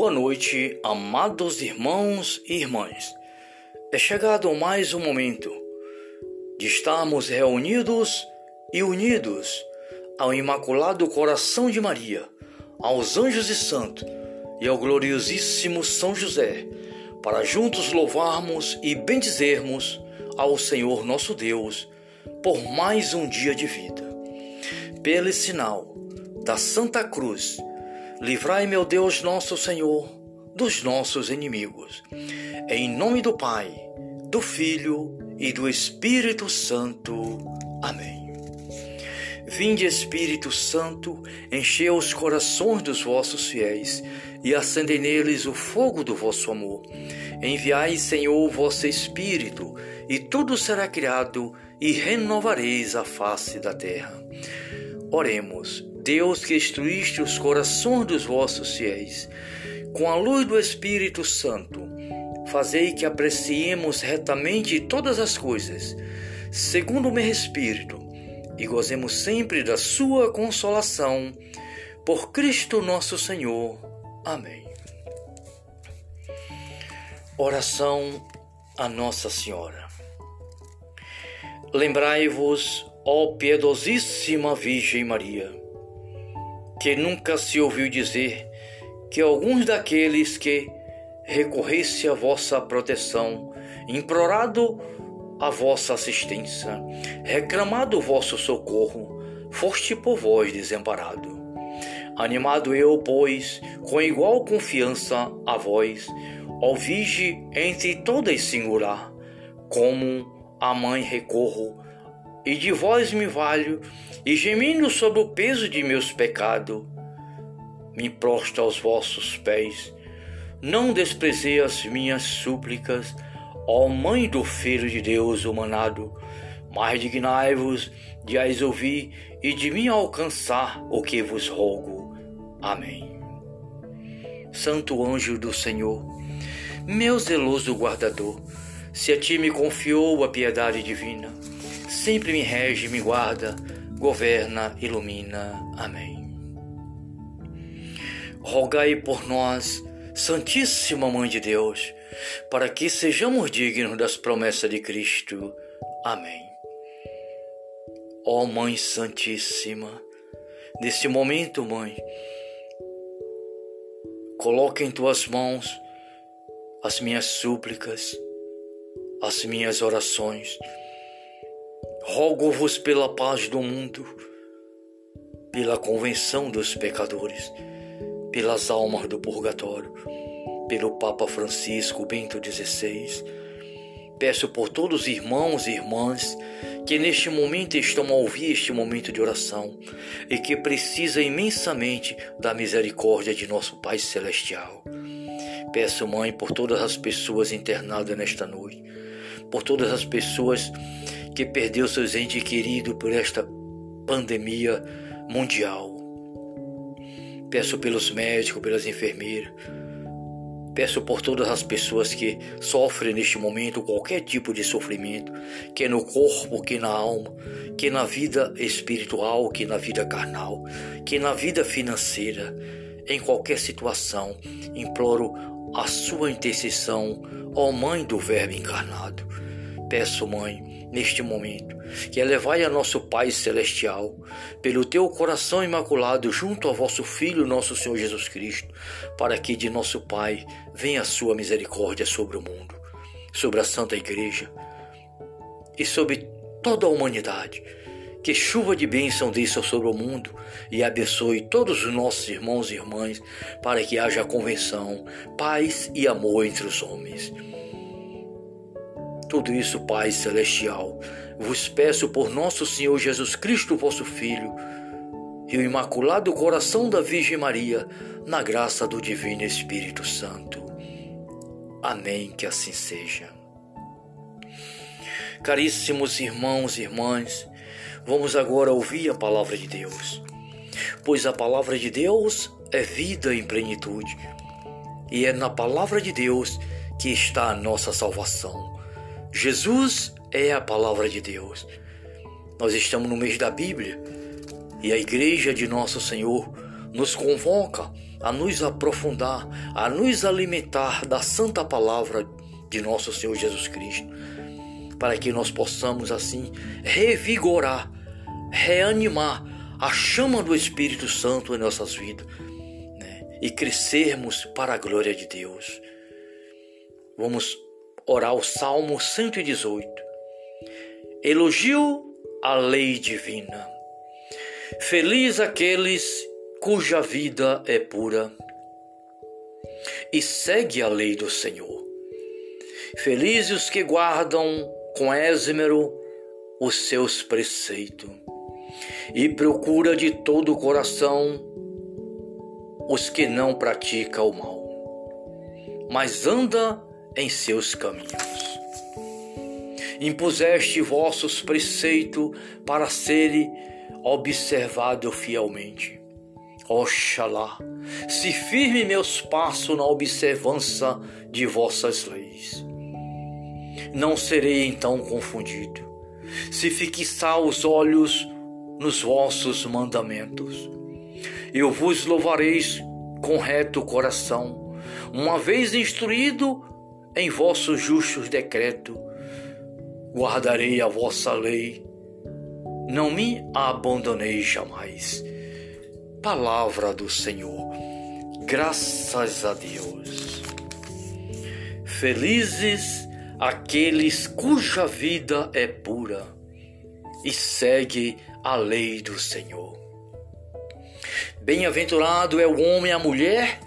Boa noite, amados irmãos e irmãs. É chegado mais um momento de estarmos reunidos e unidos ao Imaculado Coração de Maria, aos anjos e santos e ao gloriosíssimo São José, para juntos louvarmos e bendizermos ao Senhor nosso Deus por mais um dia de vida. Pelo sinal da Santa Cruz, livrai, meu Deus, nosso Senhor, dos nossos inimigos. Em nome do Pai, do Filho e do Espírito Santo. Amém. Vinde, Espírito Santo, enchei os corações dos vossos fiéis e acendei neles o fogo do vosso amor. Enviai, Senhor, o vosso Espírito, e tudo será criado, e renovareis a face da terra. Oremos, Deus que instruíste os corações dos vossos fiéis, com a luz do Espírito Santo, fazei que apreciemos retamente todas as coisas, segundo o meu Espírito, e gozemos sempre da sua consolação. Por Cristo nosso Senhor. Amém. Oração a Nossa Senhora. Lembrai-vos, ó piedosíssima Virgem Maria, que nunca se ouviu dizer que alguns daqueles que recorresse à vossa proteção, implorado a vossa assistência, reclamado o vosso socorro, foste por vós desamparado. Animado eu, pois, com igual confiança a vós, Virgem entre todas singular, como a mãe recorro, e de vós me valho, e gemindo sob o peso de meus pecados, me prostro aos vossos pés. Não desprezei as minhas súplicas, ó Mãe do Filho de Deus humanado, mas dignai-vos de as ouvir e de mim alcançar o que vos rogo. Amém. Santo anjo do Senhor, meu zeloso guardador, se a ti me confiou a piedade divina, sempre me rege, me guarda, governa, ilumina. Amém. Rogai por nós, Santíssima Mãe de Deus, para que sejamos dignos das promessas de Cristo. Amém. Ó Mãe Santíssima, neste momento, Mãe, coloque em tuas mãos as minhas súplicas, as minhas orações. Rogo-vos pela paz do mundo, pela convenção dos pecadores, pelas almas do purgatório, pelo Papa Francisco Bento XVI. Peço por todos os irmãos e irmãs que neste momento estão a ouvir este momento de oração e que precisa imensamente da misericórdia de nosso Pai Celestial. Peço, Mãe, por todas as pessoas internadas nesta noite por todas as pessoas que perdeu seus entes queridos por esta pandemia mundial. Peço pelos médicos, pelas enfermeiras. Peço por todas as pessoas que sofrem neste momento qualquer tipo de sofrimento, que é no corpo, que na alma, que na vida espiritual, que na vida carnal, que na vida financeira, em qualquer situação. Imploro a sua intercessão, ó Mãe do Verbo encarnado. Peço, Mãe, neste momento, que elevai a nosso Pai Celestial, pelo teu coração imaculado, junto ao vosso Filho, nosso Senhor Jesus Cristo, para que de nosso Pai venha a sua misericórdia sobre o mundo, sobre a Santa Igreja e sobre toda a humanidade que chuva de bênção desça sobre o mundo e abençoe todos os nossos irmãos e irmãs, para que haja convenção, paz e amor entre os homens. Tudo isso, Pai Celestial, vos peço por nosso Senhor Jesus Cristo, vosso Filho, e o Imaculado Coração da Virgem Maria, na graça do Divino Espírito Santo. Amém, que assim seja. Caríssimos irmãos e irmãs, Vamos agora ouvir a palavra de Deus, pois a palavra de Deus é vida em plenitude, e é na palavra de Deus que está a nossa salvação. Jesus é a palavra de Deus. Nós estamos no mês da Bíblia e a igreja de nosso Senhor nos convoca a nos aprofundar, a nos alimentar da santa palavra de nosso Senhor Jesus Cristo, para que nós possamos assim revigorar, reanimar a chama do Espírito Santo em nossas vidas né? e crescermos para a glória de Deus. Vamos orar o Salmo 118. Elogio a lei divina. Feliz aqueles cuja vida é pura e segue a lei do Senhor. Felizes os que guardam com esmero os seus preceitos e procura de todo o coração os que não praticam o mal, mas anda em seus caminhos. Impuseste vossos preceitos para serem observados fielmente. Oxalá, se firme meus passos na observância de vossas leis. Não serei então confundido, se fixar os olhos nos vossos mandamentos. Eu vos louvareis com reto coração, uma vez instruído em vosso justo decreto. Guardarei a vossa lei, não me abandonei jamais. Palavra do Senhor, graças a Deus. Felizes aqueles cuja vida é pura e segue a lei do Senhor. Bem-aventurado é o homem e a mulher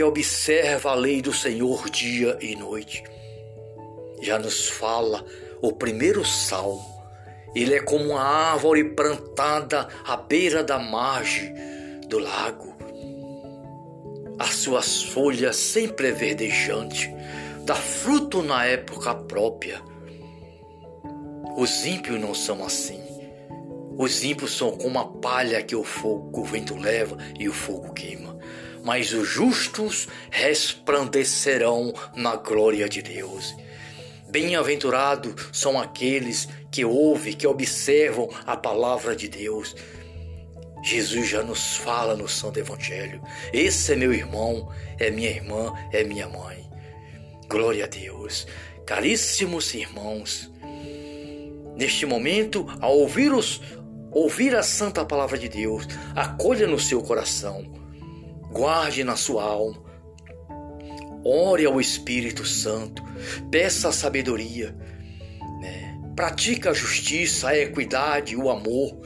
que observa a lei do Senhor dia e noite. Já nos fala o primeiro salmo. Ele é como uma árvore plantada à beira da margem do lago. As suas folhas sempre verdejantes, dá fruto na época própria os ímpios não são assim. Os ímpios são como a palha que o fogo, o vento leva e o fogo queima. Mas os justos resplandecerão na glória de Deus. Bem-aventurados são aqueles que ouvem, que observam a palavra de Deus. Jesus já nos fala no Santo Evangelho: Esse é meu irmão, é minha irmã, é minha mãe. Glória a Deus. Caríssimos irmãos, Neste momento, ao ouvir, os, ouvir a santa palavra de Deus, acolha no seu coração, guarde na sua alma, ore ao Espírito Santo, peça a sabedoria, né? pratique a justiça, a equidade, o amor.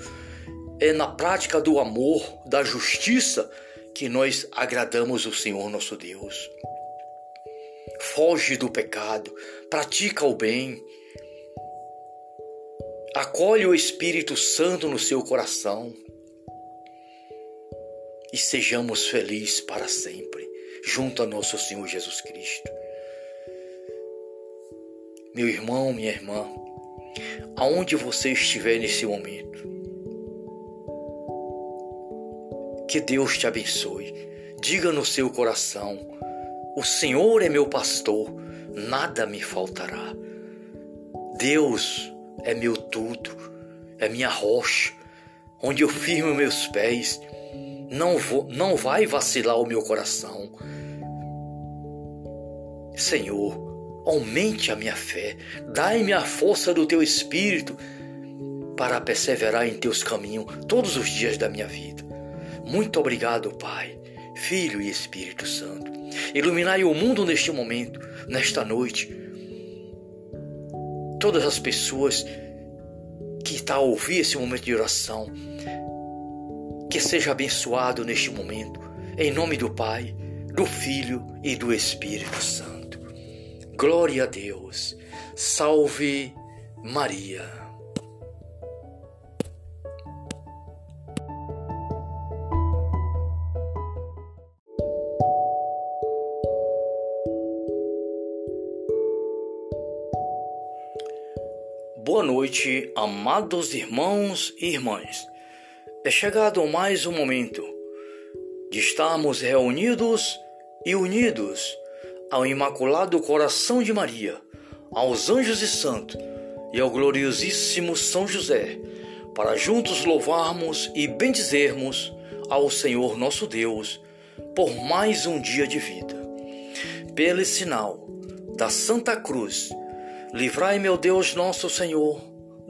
É na prática do amor, da justiça, que nós agradamos o Senhor nosso Deus. Foge do pecado, pratica o bem, Acolhe o Espírito Santo no seu coração e sejamos felizes para sempre, junto a nosso Senhor Jesus Cristo. Meu irmão, minha irmã, aonde você estiver nesse momento, que Deus te abençoe. Diga no seu coração: O Senhor é meu pastor, nada me faltará. Deus é meu tudo, é minha rocha, onde eu firmo meus pés. Não, vou, não vai vacilar o meu coração. Senhor, aumente a minha fé, dai-me a força do teu espírito para perseverar em teus caminhos todos os dias da minha vida. Muito obrigado, Pai, Filho e Espírito Santo. Iluminai o mundo neste momento, nesta noite todas as pessoas que estão a ouvir esse momento de oração, que seja abençoado neste momento, em nome do Pai, do Filho e do Espírito Santo. Glória a Deus. Salve Maria. Boa noite, amados irmãos e irmãs. É chegado mais um momento de estarmos reunidos e unidos ao Imaculado Coração de Maria, aos anjos e santos e ao gloriosíssimo São José, para juntos louvarmos e bendizermos ao Senhor nosso Deus por mais um dia de vida. Pelo sinal da Santa Cruz, livrai, meu Deus, nosso Senhor,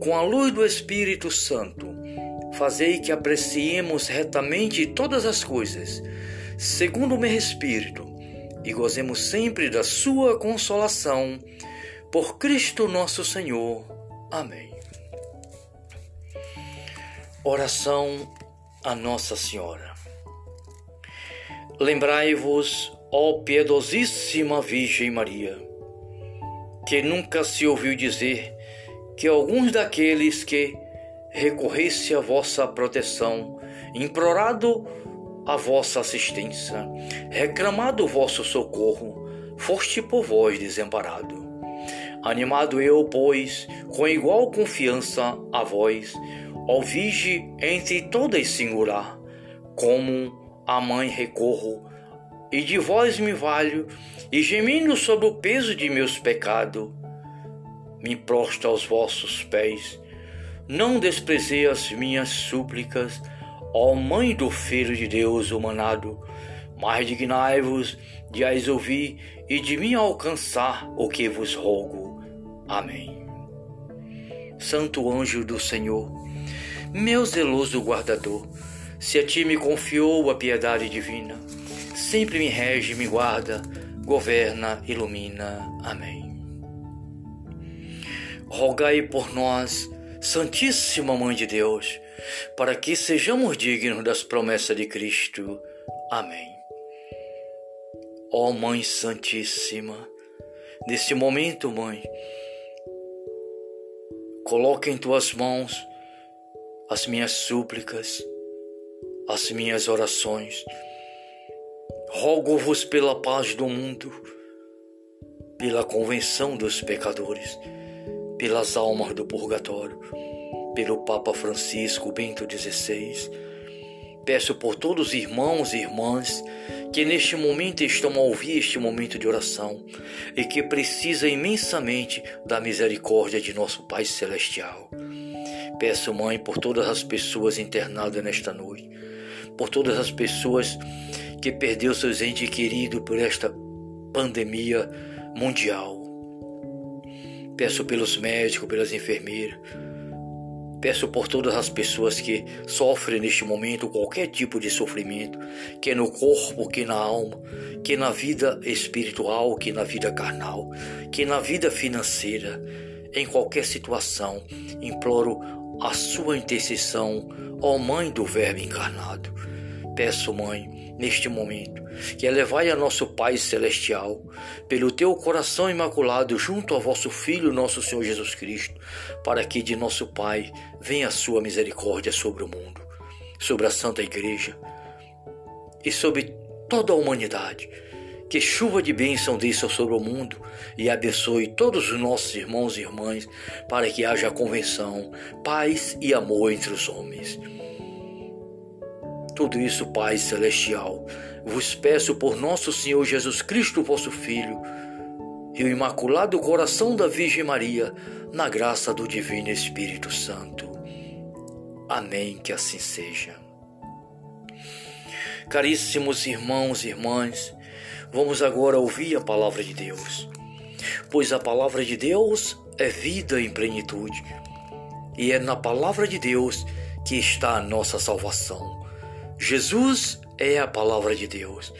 com a luz do Espírito Santo, fazei que apreciemos retamente todas as coisas, segundo o meu Espírito e gozemos sempre da Sua consolação. Por Cristo nosso Senhor. Amém. Oração a Nossa Senhora. Lembrai-vos, ó piedosíssima Virgem Maria, que nunca se ouviu dizer que alguns daqueles que recorresse à vossa proteção, implorado a vossa assistência, reclamado o vosso socorro, foste por vós desamparado. Animado eu, pois, com igual confiança a vós, ouvige entre todas singular, como a mãe recorro, e de vós me valho, e gemindo sob o peso de meus pecados, me prosto aos vossos pés. Não desprezei as minhas súplicas, Ó Mãe do Filho de Deus humanado, mas dignai-vos de as ouvir e de mim alcançar o que vos rogo. Amém. Santo anjo do Senhor, meu zeloso guardador, se a ti me confiou a piedade divina, sempre me rege, me guarda, governa, ilumina. Amém. Rogai por nós, Santíssima Mãe de Deus, para que sejamos dignos das promessas de Cristo. Amém. Ó Mãe Santíssima, neste momento, Mãe, coloque em tuas mãos as minhas súplicas, as minhas orações. Rogo-vos pela paz do mundo, pela convenção dos pecadores, pelas almas do purgatório pelo Papa Francisco Bento XVI. Peço por todos os irmãos e irmãs que neste momento estão a ouvir este momento de oração e que precisa imensamente da misericórdia de nosso Pai Celestial. Peço, Mãe, por todas as pessoas internadas nesta noite, por todas as pessoas que perdeu seus entes queridos por esta pandemia mundial. Peço pelos médicos, pelas enfermeiras, Peço por todas as pessoas que sofrem neste momento qualquer tipo de sofrimento, que é no corpo, que na alma, que na vida espiritual, que na vida carnal, que na vida financeira, em qualquer situação, imploro a sua intercessão, ó Mãe do Verbo encarnado. Peço, Mãe, neste momento, que elevai a nosso Pai Celestial, pelo teu coração imaculado, junto a vosso Filho, nosso Senhor Jesus Cristo, para que de nosso Pai venha a sua misericórdia sobre o mundo, sobre a Santa Igreja e sobre toda a humanidade. Que chuva de bênção desça sobre o mundo e abençoe todos os nossos irmãos e irmãs, para que haja convenção, paz e amor entre os homens. Tudo isso, Pai Celestial, vos peço por nosso Senhor Jesus Cristo, vosso Filho, e o Imaculado Coração da Virgem Maria, na graça do Divino Espírito Santo. Amém, que assim seja. Caríssimos irmãos e irmãs, vamos agora ouvir a palavra de Deus, pois a palavra de Deus é vida em plenitude, e é na palavra de Deus que está a nossa salvação. Jesus é a palavra de Deus.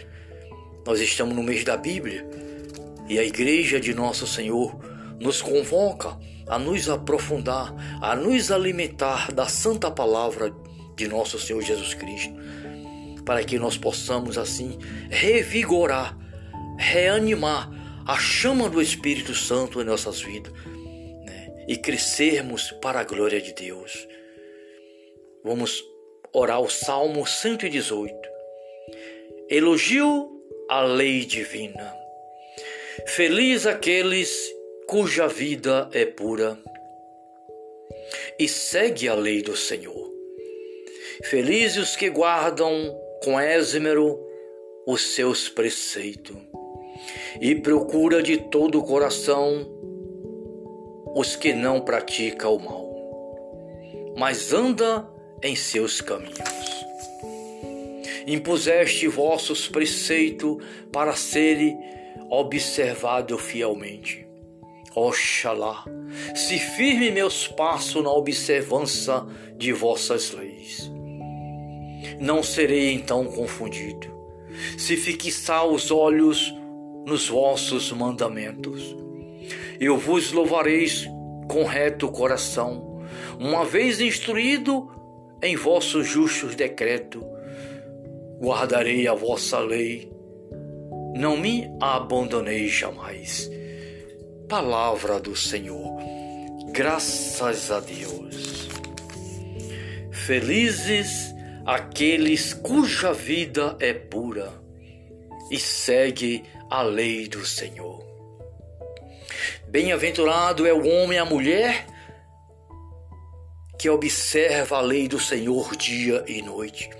Nós estamos no mês da Bíblia e a igreja de nosso Senhor nos convoca a nos aprofundar, a nos alimentar da santa palavra de nosso Senhor Jesus Cristo, para que nós possamos assim revigorar, reanimar a chama do Espírito Santo em nossas vidas né? e crescermos para a glória de Deus. Vamos orar o Salmo 118. Elogio a lei divina. Feliz aqueles cuja vida é pura e segue a lei do Senhor. Felizes os que guardam com esmero os seus preceitos e procura de todo o coração os que não praticam o mal, mas anda em seus caminhos impuseste vossos preceitos para serem observado fielmente. Oxalá, se firme meus passos na observância de vossas leis. Não serei então confundido, se fixar os olhos nos vossos mandamentos. Eu vos louvareis com reto coração, uma vez instruído em vossos justos decretos guardarei a vossa lei, não me abandonei jamais. Palavra do Senhor, graças a Deus. Felizes aqueles cuja vida é pura e segue a lei do Senhor. Bem-aventurado é o homem e a mulher que observa a lei do Senhor dia e noite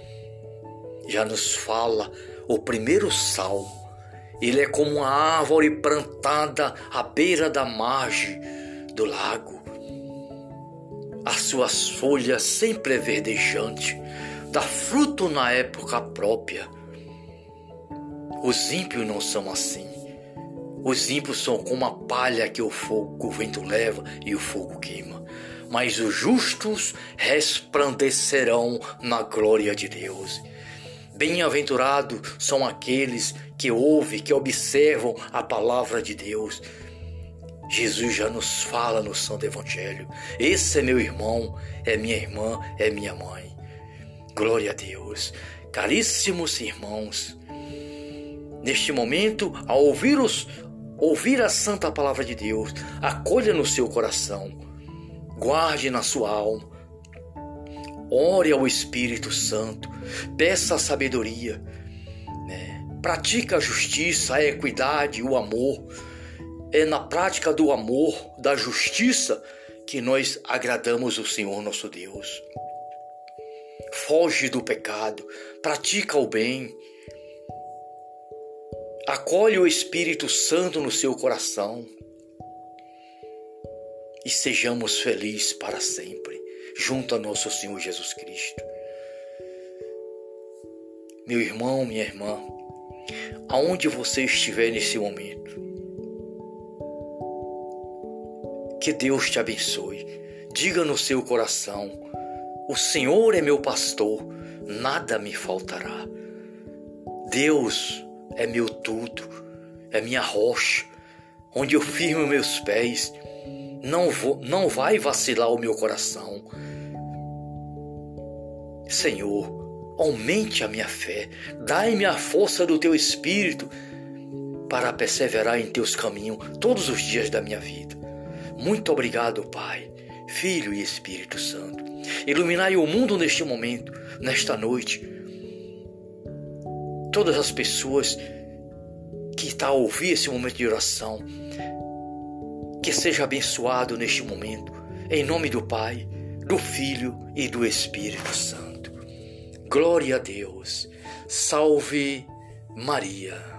já nos fala o primeiro salmo. Ele é como uma árvore plantada à beira da margem do lago. As suas folhas sempre verdejantes, dá fruto na época própria. Os ímpios não são assim. Os ímpios são como a palha que o fogo, o vento leva e o fogo queima. Mas os justos resplandecerão na glória de Deus. Bem-aventurados são aqueles que ouvem, que observam a palavra de Deus. Jesus já nos fala no Santo Evangelho: Esse é meu irmão, é minha irmã, é minha mãe. Glória a Deus. Caríssimos irmãos, neste momento, ao ouvir, os, ouvir a santa palavra de Deus, acolha no seu coração, guarde na sua alma, ore ao Espírito Santo, peça a sabedoria, né? pratica a justiça, a equidade, o amor. É na prática do amor, da justiça, que nós agradamos o Senhor nosso Deus. Foge do pecado, pratica o bem, acolhe o Espírito Santo no seu coração e sejamos felizes para sempre, junto a nosso Senhor Jesus Cristo. Meu irmão, minha irmã, aonde você estiver nesse momento, que Deus te abençoe. Diga no seu coração: O Senhor é meu pastor, nada me faltará. Deus é meu tudo, é minha rocha, onde eu firmo meus pés. Não, vou, não vai vacilar o meu coração. Senhor, aumente a minha fé, dai-me a força do teu espírito para perseverar em teus caminhos todos os dias da minha vida. Muito obrigado, Pai, Filho e Espírito Santo. Iluminai o mundo neste momento, nesta noite. Todas as pessoas que estão a ouvir esse momento de oração, que seja abençoado neste momento, em nome do Pai, do Filho e do Espírito Santo. Glória a Deus. Salve Maria.